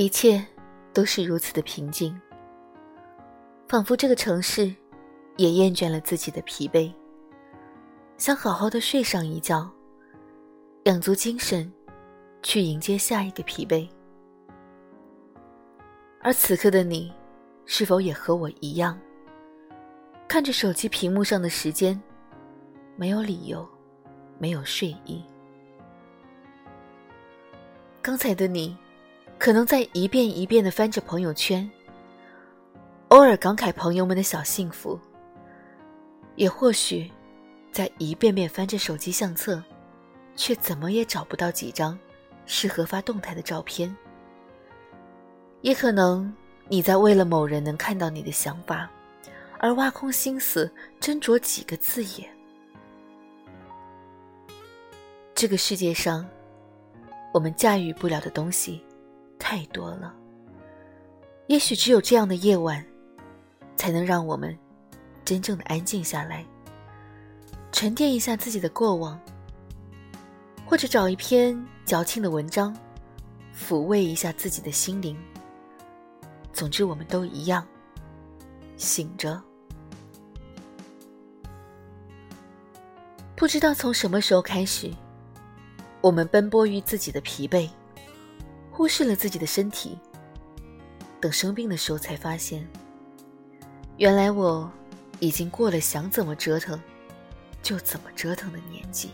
一切都是如此的平静，仿佛这个城市也厌倦了自己的疲惫，想好好的睡上一觉，养足精神，去迎接下一个疲惫。而此刻的你，是否也和我一样，看着手机屏幕上的时间，没有理由，没有睡意？刚才的你。可能在一遍一遍的翻着朋友圈，偶尔感慨朋友们的小幸福，也或许在一遍遍翻着手机相册，却怎么也找不到几张适合发动态的照片。也可能你在为了某人能看到你的想法，而挖空心思斟酌几个字眼。这个世界上，我们驾驭不了的东西。太多了，也许只有这样的夜晚，才能让我们真正的安静下来，沉淀一下自己的过往，或者找一篇矫情的文章，抚慰一下自己的心灵。总之，我们都一样，醒着。不知道从什么时候开始，我们奔波于自己的疲惫。忽视了自己的身体，等生病的时候才发现，原来我已经过了想怎么折腾就怎么折腾的年纪。